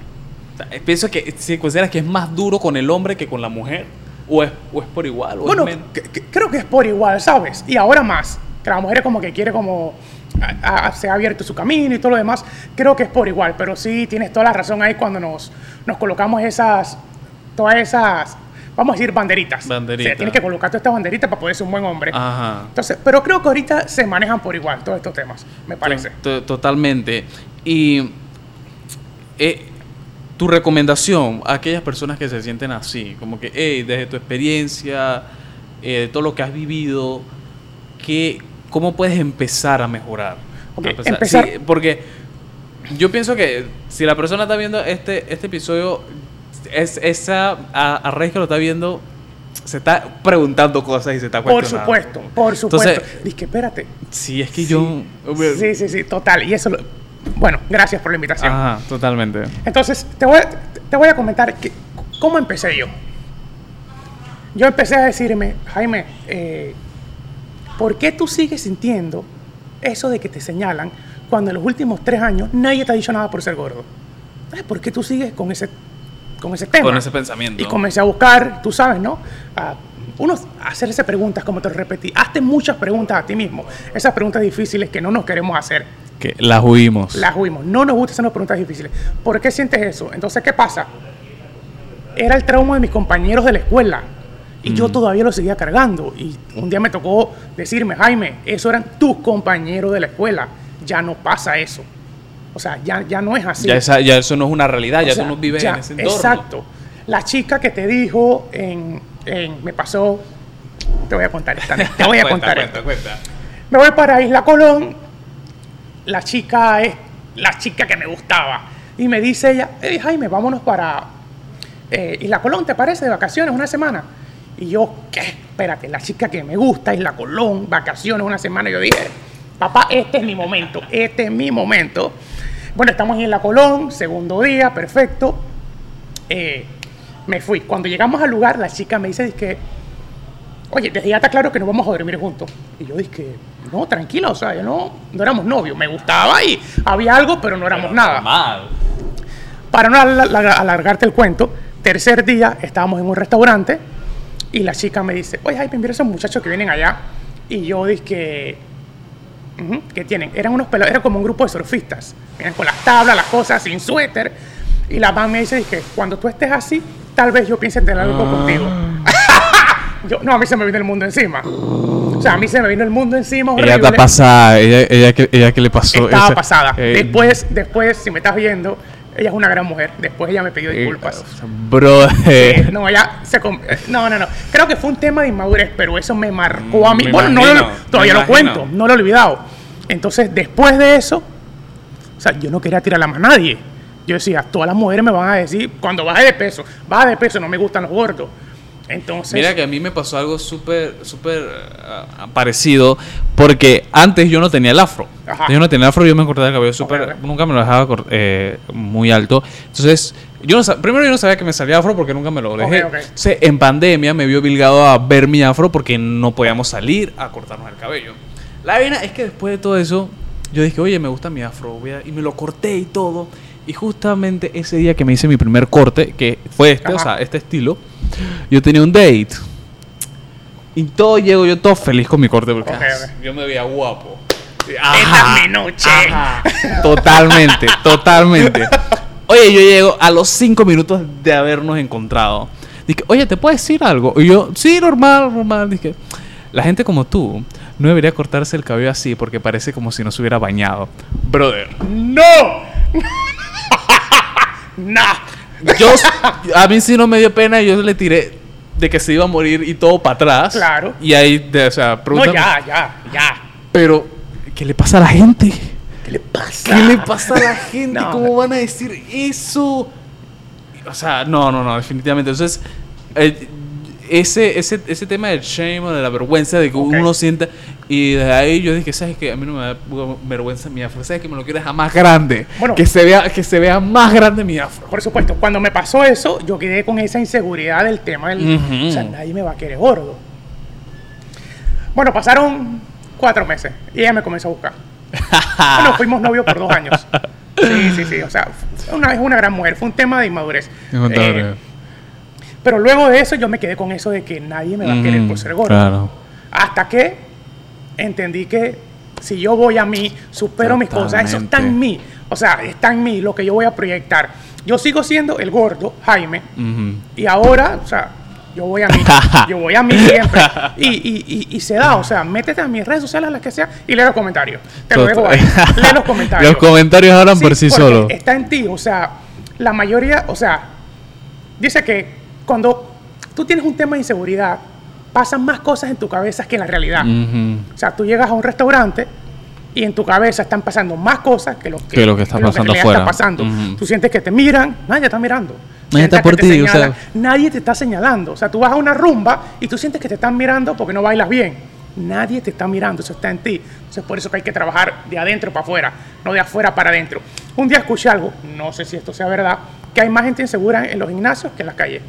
O sea, eh, pienso que si consideras que es más duro con el hombre que con la mujer, o es, o es por igual, o Bueno, es creo que es por igual, ¿sabes? Y ahora más, que la mujer como que quiere como... a- a- se ha abierto su camino y todo lo demás, creo que es por igual, pero sí tienes toda la razón ahí cuando nos, nos colocamos esas, todas esas, vamos a decir, banderitas. Banderitas. O sea, tienes que colocar todas estas banderitas para poder ser un buen hombre. Ajá. Entonces, pero creo que ahorita se manejan por igual todos estos temas, me parece. To- Totalmente. Y eh, tu recomendación a aquellas personas que se sienten así, como que, hey, desde tu experiencia, eh, de todo lo que has vivido, ¿qué, ¿cómo puedes empezar a mejorar? A empezar- empezar- sí, porque yo pienso que si la persona está viendo este, este episodio, es, esa a, a raíz que lo está viendo, se está preguntando cosas y se está Por cuestionando. supuesto, por supuesto. Entonces- Dice que espérate. Sí, es que yo... Sí, sí, sí, total. Y eso, lo- bueno, gracias por la invitación. Ajá, totalmente. Entonces, te voy, a- te voy a comentar que, cómo empecé yo. Yo empecé a decirme, Jaime, eh, ¿por qué tú sigues sintiendo eso de que te señalan cuando en los últimos tres años nadie te ha dicho nada por ser gordo? ¿Por qué tú sigues con ese, con ese tema? Con ese pensamiento. Y comencé a buscar, tú sabes, ¿no? A uno hacerse preguntas, como te lo repetí. Hazte muchas preguntas a ti mismo. Esas preguntas difíciles que no nos queremos hacer. Que las huimos. Las huimos. No nos gusta hacernos preguntas difíciles. ¿Por qué sientes eso? Entonces, ¿qué pasa? Era el trauma de mis compañeros de la escuela. Y yo todavía lo seguía cargando. Y un día me tocó decirme, Jaime, eso eran tus compañeros de la escuela. Ya no pasa eso. O sea, ya, ya no es así. Ya, esa- ya eso no es una realidad, O ya sea, tú no vives ya, en ese entorno. Exacto. La chica que te dijo en, me pasó, te voy a contar esta, te voy a contar cuenta, esto. cuenta. Me voy para Isla Colón. La chica es la chica que me gustaba. Y me dice ella, "Hey, Jaime, vámonos para eh, Isla Colón, ¿te parece? De vacaciones, una semana. Y yo, ¿qué? Espérate, la chica que me gusta, Isla Colón, vacaciones, una semana. Yo dije, papá, este es mi momento, este es mi momento. Bueno, estamos en Isla Colón, segundo día, perfecto. Eh, me fui. Cuando llegamos al lugar, la chica me dice, que oye, desde ya está claro que no vamos a dormir juntos. Y yo dije, no, tranquila, o sea, yo no, no éramos novios, me gustaba y había algo, pero no éramos nada. Mal. Para no alar- alar- alargarte el cuento, tercer día estábamos en un restaurante y la chica me dice, oye, Jaime, mira esos muchachos que vienen allá. Y yo dije ¿qué tienen? Eran unos pelados, era como un grupo de surfistas. Vienen con las tablas, las cosas, sin suéter. Y la mamá me dice que cuando tú estés así, tal vez yo piense en tener algo contigo. yo, no, a mí se me vino el mundo encima. O sea, a mí se me vino el mundo encima. Ella está horrible. pasada. Ella, ella, que- ella que le pasó. Estaba pasada. eh, después, después, si me estás viendo, ella es una gran mujer. Después ella me pidió eh, disculpas. Bro, Eh, no, ella se no, no, no. Creo que fue un tema de inmadurez, pero eso me marcó a mí. Me bueno, no lo- imagino, todavía lo imagino. cuento, no lo he olvidado. Entonces, después de eso, o sea, yo no quería tirar a más nadie. Yo decía, todas las mujeres me van a decir, cuando baje de peso, baja de peso, no me gustan los gordos. Entonces, Mira que a mí me pasó algo súper, súper ah, parecido, porque antes yo no tenía el afro. Yo no tenía el afro, yo me cortaba el cabello súper, nunca me lo dejaba eh, muy alto. Entonces, yo no, primero yo no sabía que me salía afro porque nunca me lo dejé. ok. Entonces, en pandemia me vio obligado a ver mi afro porque no podíamos salir a cortarnos el cabello. La vaina es que después de todo eso, yo dije, oye, me gusta mi afro, y me lo corté y todo. Y justamente ese día que me hice mi primer corte, que fue este, o Ajá. sea, este estilo, yo tenía un date. Y todo llego yo todo feliz con mi corte porque Ok, ah, yo me veía guapo. Esta es mi noche. ajá. Totalmente, totalmente. Oye, yo llego a los cinco minutos de habernos encontrado. Dije, oye, ¿te puedo decir algo? Y yo, sí, normal, normal. Dije, la gente como tú no debería cortarse el cabello así porque parece como si no se hubiera bañado. Brother. ¡No! ¡No! Yo, a mí sí no me dio pena y yo le tiré de que se iba a morir y todo para atrás. Claro. Y ahí, de- o sea, No, ya, ya, ya. Pero, ¿qué le pasa a la gente? ¿qué le pasa? ¿Qué le pasa a la gente? No. ¿Cómo van a decir eso? O sea, no, no, no, definitivamente. Entonces, eh, ese, ese, ese tema del shame o de la vergüenza de que uno sienta. Y de ahí yo dije, ¿sabes qué? A mí no me da vergüenza mi afro. ¿Sabes que me lo quiero dejar más grande? Bueno. que, se vea, que se vea más grande mi afro. Por supuesto, cuando me pasó eso, yo quedé con esa inseguridad del tema del... O sea, nadie me va a querer gordo. Bueno, pasaron cuatro meses y ella me comenzó a buscar. bueno, fuimos novios por dos años. Sí, sí, sí. O sea, fue una, es una gran mujer. Fue un tema de inmadurez. Eh, pero luego de eso yo me quedé con eso de que nadie me va a querer por ser gordo. Claro. Hasta que entendí que si yo voy a mí, supero mis cosas, eso está en mí. O sea, está en mí lo que yo voy a proyectar. Yo sigo siendo el gordo, Jaime, y ahora, o sea, yo voy a mí, yo voy a mí siempre. Y, y, y, y se da, o sea, métete a mis redes sociales, las que sea, y lee los comentarios. Te lo dejo ahí. Lee los comentarios. Los comentarios hablan Sí, por sí solos. Está en ti, o sea, la mayoría, o sea, dice que cuando tú tienes un tema de inseguridad, pasan más cosas en tu cabeza que en la realidad. O sea, tú llegas a un restaurante y en tu cabeza están pasando más cosas que lo que, Que lo que está pasando afuera. está pasando. Tú sientes que te miran, nadie está mirando. Nadie está por ti, o sea. Nadie te está señalando. O sea, tú vas a una rumba y tú sientes que te están mirando porque no bailas bien. Nadie te está mirando, eso está en ti. Entonces, por eso que hay que trabajar de adentro para afuera, no de afuera para adentro. Un día escuché algo, no sé si esto sea verdad, que hay más gente insegura en los gimnasios que en las calles.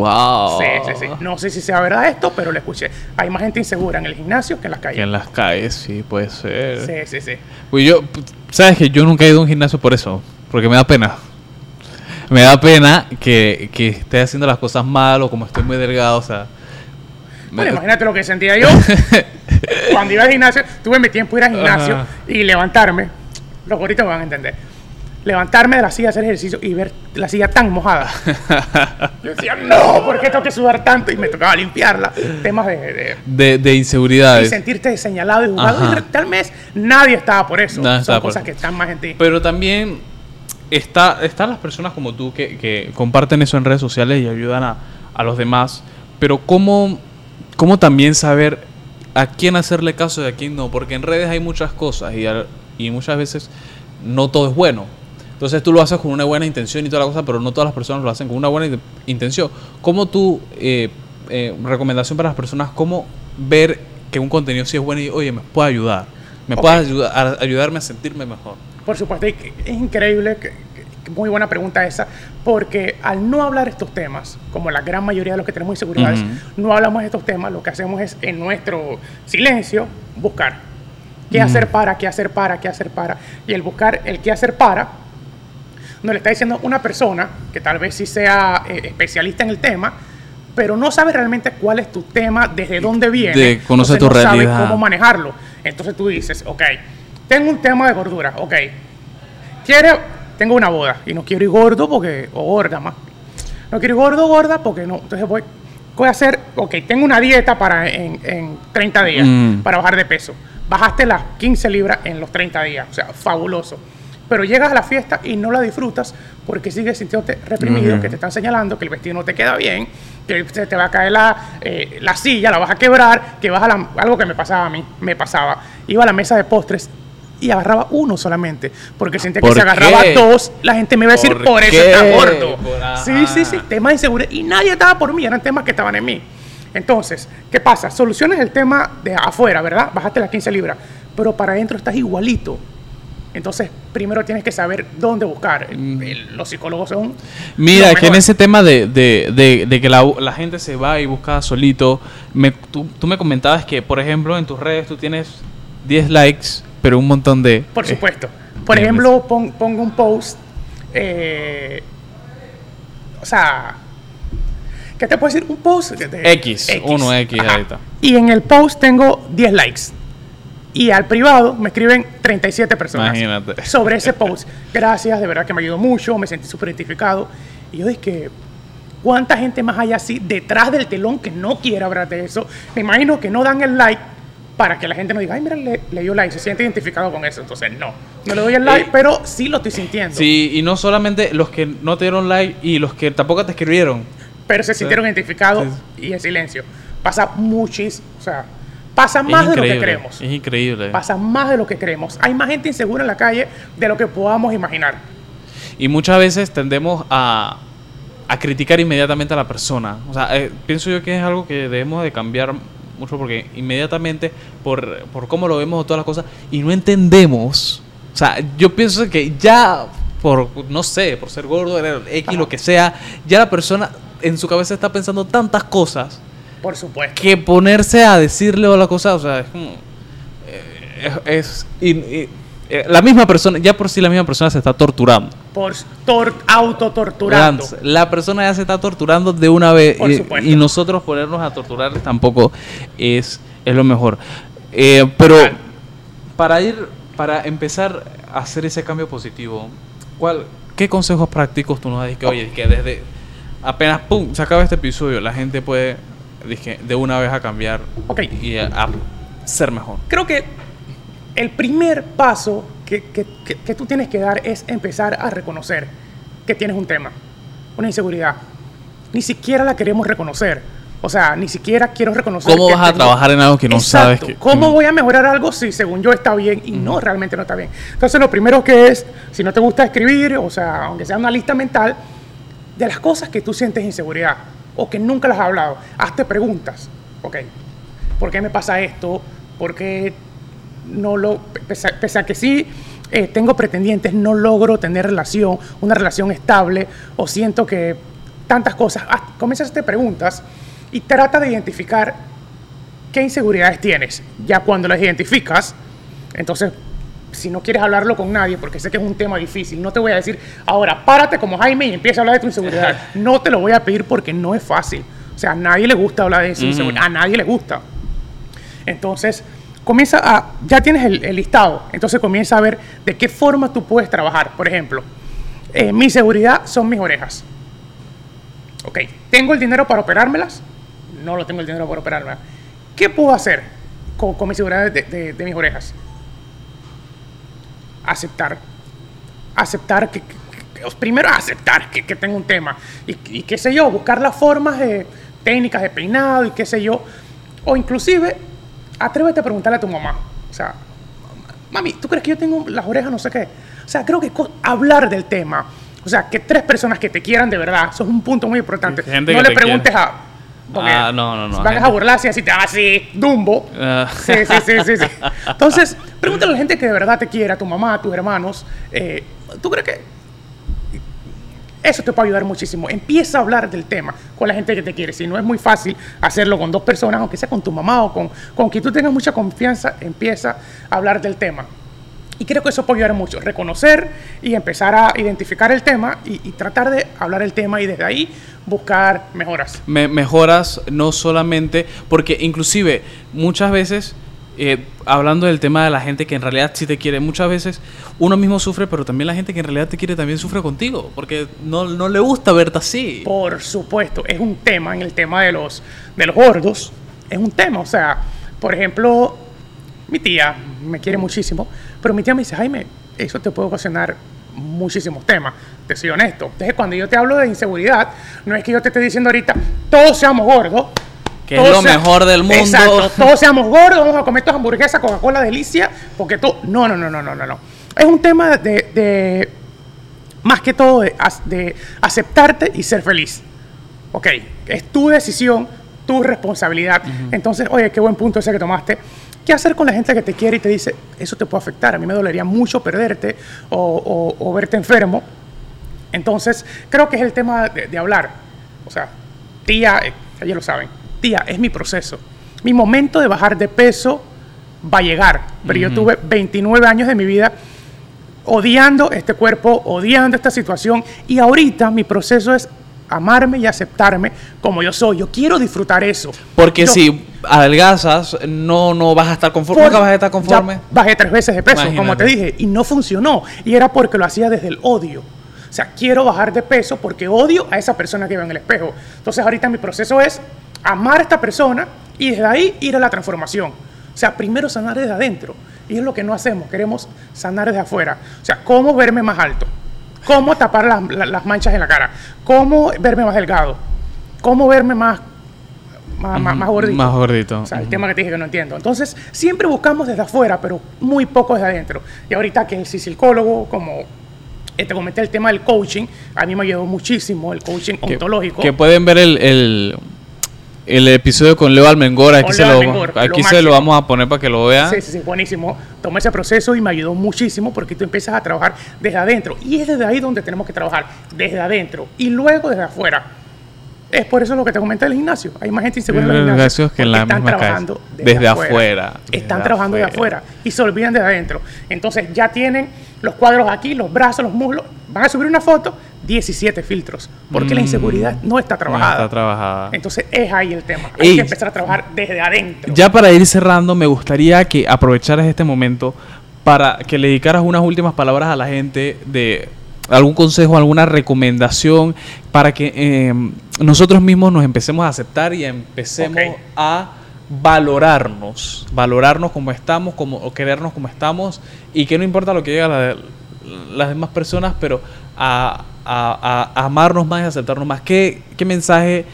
Wow. Sí, sí, sí. No sé si sea verdad esto, pero lo escuché. Hay más gente insegura en el gimnasio que en las Que calles. en las calles, sí, puede ser. Sí, sí, sí. Pues yo, sabes que yo nunca he ido a un gimnasio por eso, porque me da pena. Me da pena que, que esté haciendo las cosas mal o como estoy muy delgado, o sea. me- Bueno, imagínate lo que sentía yo cuando iba al gimnasio. Tuve mi tiempo ir al gimnasio Ajá. y levantarme. Los gorritos me van a entender. Levantarme de la silla, hacer ejercicio y ver la silla tan mojada. Yo decía, no, ¿por qué tengo que sudar tanto? Y me tocaba limpiarla. Temas de, de- de, de y inseguridades. sentirte señalado y jugado. Y tal vez nadie estaba por eso. Son por cosas que están más en ti. Pero también está, están las personas como tú que, que comparten eso en redes sociales y ayudan a, a los demás. Pero ¿cómo, ¿cómo también saber a quién hacerle caso y a quién no? Porque en redes hay muchas cosas y, al- y muchas veces no todo es bueno. Entonces tú lo haces con una buena intención y toda la cosa, pero no todas las personas lo hacen con una buena in- intención. ¿Cómo tú, eh, eh, recomendación para las personas, cómo ver que un contenido sí es bueno y, oye, me puede ayudar? Me Ok. puede ayudar, a- ayudarme a sentirme mejor. Por supuesto, es increíble, que, que- muy buena pregunta esa, porque al no hablar estos temas, como la gran mayoría de los que tenemos inseguridades, Ujú. no hablamos de estos temas, lo que hacemos es en nuestro silencio buscar qué hacer para, qué hacer para, qué hacer para. Y el buscar el qué hacer para, nos le está diciendo una persona que tal vez sí sea eh, especialista en el tema, pero no sabe realmente cuál es tu tema, desde dónde viene. De- conoce tu no sabe cómo manejarlo. Entonces tú dices, ok, tengo un tema de gordura, ok. Quiero, tengo una boda y no quiero ir gordo porque, o gorda más. No quiero ir gordo o gorda porque no. Entonces voy, voy a hacer, ok, tengo una dieta para en, en 30 días Mm. para bajar de peso. Bajaste las 15 libras en los 30 días, o sea, fabuloso. Pero llegas a la fiesta y no la disfrutas porque sigues sintiéndote reprimido, que te están señalando que el vestido no te queda bien, que se te va a caer la, eh, la silla, la vas a quebrar, que vas a la, algo que me pasaba a mí, me pasaba. Iba a la mesa de postres y agarraba uno solamente, porque sentía que ¿Por si agarraba dos, la gente me iba a decir, ¿Por por, eso qué? está gordo. Sí, sí, sí, temas de inseguridad. Y nadie estaba por mí, eran temas que estaban en mí. Entonces, ¿qué pasa? Soluciones el tema de afuera, ¿verdad? Bajaste las 15 libras, pero para adentro estás igualito. Entonces, primero tienes que saber dónde buscar. Los psicólogos son. Mira, que en ese tema de, de- de- de que la, la gente se va y busca solito, me, tú, tú me comentabas que, por ejemplo, en tus redes tú tienes 10 likes, pero un montón de... Por eh, supuesto. Por ejemplo, pon- pongo un post. eh, o sea. ¿Qué te puedo decir? Un post. de- X, uno X, ahí está. Y en el post tengo 10 likes. Y al privado me escriben 37 personas. Imagínate. Sobre ese post. Gracias, de verdad que me ayudó mucho, me sentí súper identificado. Y yo dije, ¿cuánta gente más hay así detrás del telón que no quiere hablar de eso? Me imagino que no dan el like para que la gente no diga, ay, mira, le, le dio like, se siente identificado con eso. Entonces, no, no le doy el like, Eh, pero sí lo estoy sintiendo. Sí, y no solamente los que no te dieron like y los que tampoco te escribieron. Pero se sintieron identificados Sí. y en silencio. Pasa muchísimo, o sea, Pasa más de lo que creemos. Es increíble. Pasa más de lo que creemos. Hay más gente insegura en la calle de lo que podamos imaginar. Y muchas veces tendemos a, a criticar inmediatamente a la persona. O sea, eh, pienso yo que es algo que debemos de cambiar mucho porque inmediatamente por, por cómo lo vemos o todas las cosas y no entendemos. O sea, yo pienso que ya por, no sé, por ser gordo, X, Ajá. lo que sea, ya la persona en su cabeza está pensando tantas cosas Por supuesto. que ponerse a decirle o la cosa, o sea, es como... eh, es, es- y- y- eh, la misma persona, ya por sí la misma persona se está torturando. Por tor autotorturando. La persona ya se está torturando de una vez Por y, supuesto. y nosotros ponernos a torturar tampoco es, es lo mejor. Eh, pero para ir, para empezar a hacer ese cambio positivo, ¿cuál, ¿qué consejos prácticos tú nos das? Que oye, que desde apenas pum, se acaba este episodio, la gente puede dije, de una vez a cambiar Ok. y a, a ser mejor. Creo que el primer paso que, que- que- que tú tienes que dar es empezar a reconocer que tienes un tema, una inseguridad. Ni siquiera la queremos reconocer. O sea, ni siquiera quiero reconocer. ¿Cómo vas a trabajar en algo que no sabes que- ¿Cómo que- voy a mejorar algo si según yo está bien y no, realmente no está bien? Entonces, lo primero que es, si no te gusta escribir, o sea, aunque sea una lista mental, de las cosas que tú sientes inseguridad o que nunca las has hablado, hazte preguntas. Ok, ¿por qué me pasa esto? ¿Por qué no lo, pese a, que sí eh, tengo pretendientes, no logro tener relación, una relación estable, o siento que tantas cosas, haz- comienza a hacerte preguntas y trata de identificar qué inseguridades tienes. Ya cuando las identificas, entonces, si no quieres hablarlo con nadie, porque sé que es un tema difícil, no te voy a decir, ahora párate como Jaime y empieza a hablar de tu inseguridad. No te lo voy a pedir porque no es fácil. O sea, a nadie le gusta hablar de su inseguridad, a nadie le gusta. Entonces, comienza a, ya tienes el, el listado, entonces comienza a ver de qué forma tú puedes trabajar. Por ejemplo, eh, mi seguridad son mis orejas. Ok, ¿tengo el dinero para operármelas? No lo tengo el dinero para operármelas. ¿Qué puedo hacer con, con mi seguridad de, de- de mis orejas? Aceptar. Aceptar que, que- que- primero aceptar que, que tengo un tema. Y, y qué sé yo, buscar las formas de técnicas de peinado y qué sé yo. O inclusive, atrévete a preguntarle a tu mamá. O sea, mami, ¿tú crees que yo tengo las orejas no sé qué? O sea, creo que hablar del tema, o sea, que tres personas que te quieran de verdad, eso es un punto muy importante. Gente no le te preguntes a... porque Ah, no, no, no, Van a burlarse así te así, Dumbo. Ah. Sí, sí, sí, sí, sí. Entonces, pregúntale a la gente que de verdad te quiera, a tu mamá, a tus hermanos. eh, ¿Tú crees que eso te puede ayudar muchísimo. Empieza a hablar del tema con la gente que te quiere. Si no es muy fácil hacerlo con dos personas, aunque sea con tu mamá o con, con quien tú tengas mucha confianza, empieza a hablar del tema. Y creo que eso puede ayudar mucho. Reconocer y empezar a identificar el tema y, y tratar de hablar el tema y desde ahí buscar mejoras. me- mejoras no solamente porque inclusive muchas veces eh, hablando del tema de la gente que en realidad sí te quiere muchas veces uno mismo sufre pero también la gente que en realidad te quiere también sufre contigo porque no, no le gusta verte así Por supuesto, es un tema en el tema de los, de los gordos. Es un tema, o sea, por ejemplo, mi tía me quiere muchísimo, pero mi tía me dice, Jaime, eso te puede ocasionar muchísimos temas. Te soy honesto. Entonces, cuando yo te hablo de inseguridad, no es que yo te esté diciendo ahorita, todos seamos gordos. Que es lo mejor del mundo. Exacto, todos seamos gordos, vamos a comer tus hamburguesas, Coca-Cola delicia, porque tú... No, no, no, no, no, no, no. Es un tema de, de más que todo de, de aceptarte y ser feliz. Ok, es tu decisión, tu responsabilidad. Entonces, oye, qué buen punto ese que tomaste. ¿Qué hacer con la gente que te quiere y te dice, eso te puede afectar? A mí me dolería mucho perderte o, o- o verte enfermo. Entonces, creo que es el tema de, de hablar. O sea, tía, eh, ellos lo saben, tía, es mi proceso. Mi momento de bajar de peso va a llegar. Pero yo tuve 29 años de mi vida odiando este cuerpo, odiando esta situación. Y ahorita mi proceso es amarme y aceptarme como yo soy. Yo quiero disfrutar eso. porque Yo- si adelgazas no no vas a estar conforme nunca vas a estar conforme ya bajé tres veces de peso, como te dije, y no funcionó. Y era porque lo hacía desde el odio. O sea, quiero bajar de peso porque odio a esa persona que veo en el espejo. Entonces, ahorita mi proceso es amar a esta persona y desde ahí ir a la transformación. O sea, primero sanar desde adentro. Y es lo que no hacemos. Queremos sanar desde afuera. O sea, cómo verme más alto. Cómo tapar las, la- las manchas en la cara. Cómo verme más delgado. Cómo verme más más, más, más gordito. Más gordito. O sea, el tema que te dije que no entiendo. Entonces, siempre buscamos desde afuera, pero muy poco desde adentro. Y ahorita que el psicólogo, como te comenté el tema del coaching, a mí me ayudó muchísimo el coaching Que- ontológico. Que pueden ver el, el, el episodio con Leo Almengor. Aquí, Con se Leo lo, Almengor, lo aquí se lo vamos a poner para que lo vean. Sí, sí, sí, buenísimo. Tomé ese proceso y me ayudó muchísimo porque tú empiezas a trabajar desde adentro. Y es desde ahí donde tenemos que trabajar, desde adentro y luego desde afuera. Es por eso lo que te comenté del gimnasio. Hay más gente insegura en el gimnasio que en la están misma trabajando calle. Desde afuera, desde Están trabajando de afuera. afuera y se olvidan desde adentro. Entonces ya tienen los cuadros aquí, los brazos, los muslos. Van a subir una foto, 17 filtros. Porque la Mm. inseguridad no está trabajada. está trabajada. Entonces es ahí el tema. Hay Ey, que empezar a trabajar desde adentro. Ya para ir cerrando, me gustaría que aprovecharas este momento para que le dedicaras unas últimas palabras a la gente de algún consejo, alguna recomendación para que eh, nosotros mismos nos empecemos a aceptar y empecemos a valorarnos, valorarnos como estamos, como, o querernos como estamos y que no importa lo que digan la- las demás personas, pero a, a- a amarnos más y aceptarnos más. ¿Qué, qué mensaje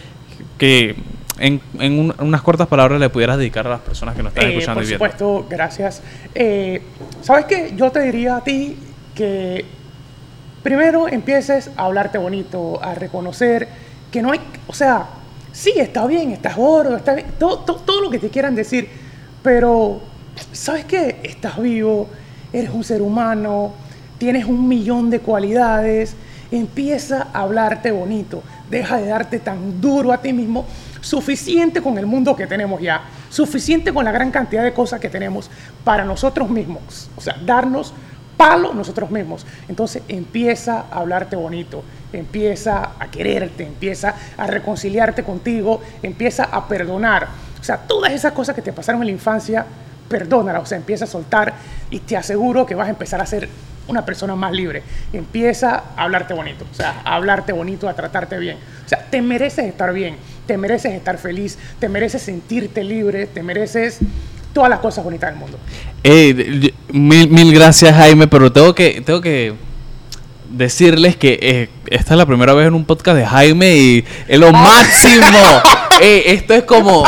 que en, en un- unas cortas palabras le pudieras dedicar a las personas que nos están Eh, escuchando por y viendo? supuesto, gracias. Eh, ¿Sabes qué? Yo te diría a ti que primero empieces a hablarte bonito, a reconocer que no hay, o sea, sí, está bien, estás gordo, está bien, todo, todo, lo que te quieran decir, pero ¿sabes qué? Estás vivo, eres un ser humano, tienes un millón de cualidades, empieza a hablarte bonito, deja de darte tan duro a ti mismo, suficiente con el mundo que tenemos ya, suficiente con la gran cantidad de cosas que tenemos para nosotros mismos, o sea, darnos palo nosotros mismos. Entonces empieza a hablarte bonito, empieza a quererte, empieza a reconciliarte contigo, empieza a perdonar. O sea, todas esas cosas que te pasaron en la infancia, perdónalas, o sea, empieza a soltar y te aseguro que vas a empezar a ser una persona más libre. Empieza a hablarte bonito, o sea, a hablarte bonito, a tratarte bien. O sea, te mereces estar bien, te mereces estar feliz, te mereces sentirte libre, te mereces todas las cosas bonitas del mundo. Yo- mil, mil gracias Jaime, pero tengo que, tengo que decirles que eh, esta es la primera vez en un podcast de Jaime y es lo máximo. Ey, esto es como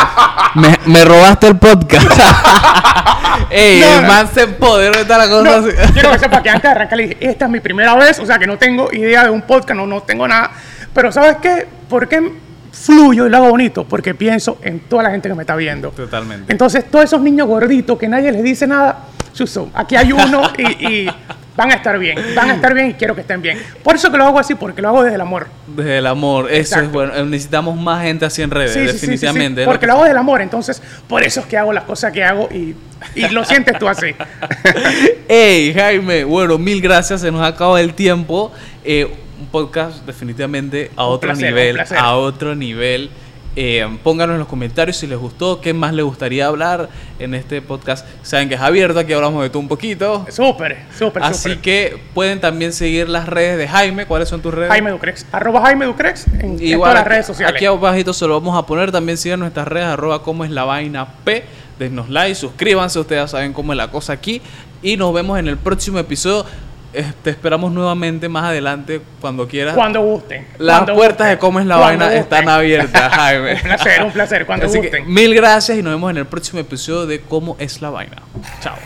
me, me robaste el podcast. Ey, No, el no. man se empoderó de toda la cosa. No, así. quiero que sepa que antes de arrancar le dije, esta es mi primera vez, o sea que no tengo idea de un podcast, no, no tengo nada. Pero ¿sabes qué? ¿Por qué fluyo y lo hago bonito? Porque pienso en toda la gente que me está viendo. Totalmente. Entonces, todos esos niños gorditos que nadie les dice nada, Suso, aquí hay uno y, y van a estar bien, van a estar bien y quiero que estén bien. Por eso que lo hago así, porque lo hago desde el amor. Desde el amor, eso es bueno. Necesitamos más gente así en redes, Sí, definitivamente. porque lo lo hago desde el amor, entonces por eso es que hago las cosas que hago y, y lo sientes tú así. Hey, Jaime, bueno, mil gracias, se nos acaba el tiempo. Eh, un podcast definitivamente a Un otro placer, nivel, a otro nivel. Eh, pónganos en los comentarios si les gustó, qué más les gustaría hablar en este podcast. Saben que es abierto, aquí hablamos de todo un poquito. Súper, súper, Así que pueden también seguir las redes de Jaime. ¿Cuáles son tus redes? Jaime Ducrex, arroba Jaime Ducrex en, en todas las redes sociales. Aquí abajito se lo vamos a poner. También sigan nuestras redes, arroba como es la vaina P. Denos like, suscríbanse, ustedes ya saben cómo es la cosa aquí. Y nos vemos en el próximo episodio. Eh, te esperamos nuevamente más adelante cuando quieras. Cuando gusten. Las cuando puertas gusten, de cómo es la cuando vaina están abiertas, Jaime. un placer, un placer, cuando Así que gusten. mil gracias y nos vemos en el próximo episodio de cómo es la vaina. Chao.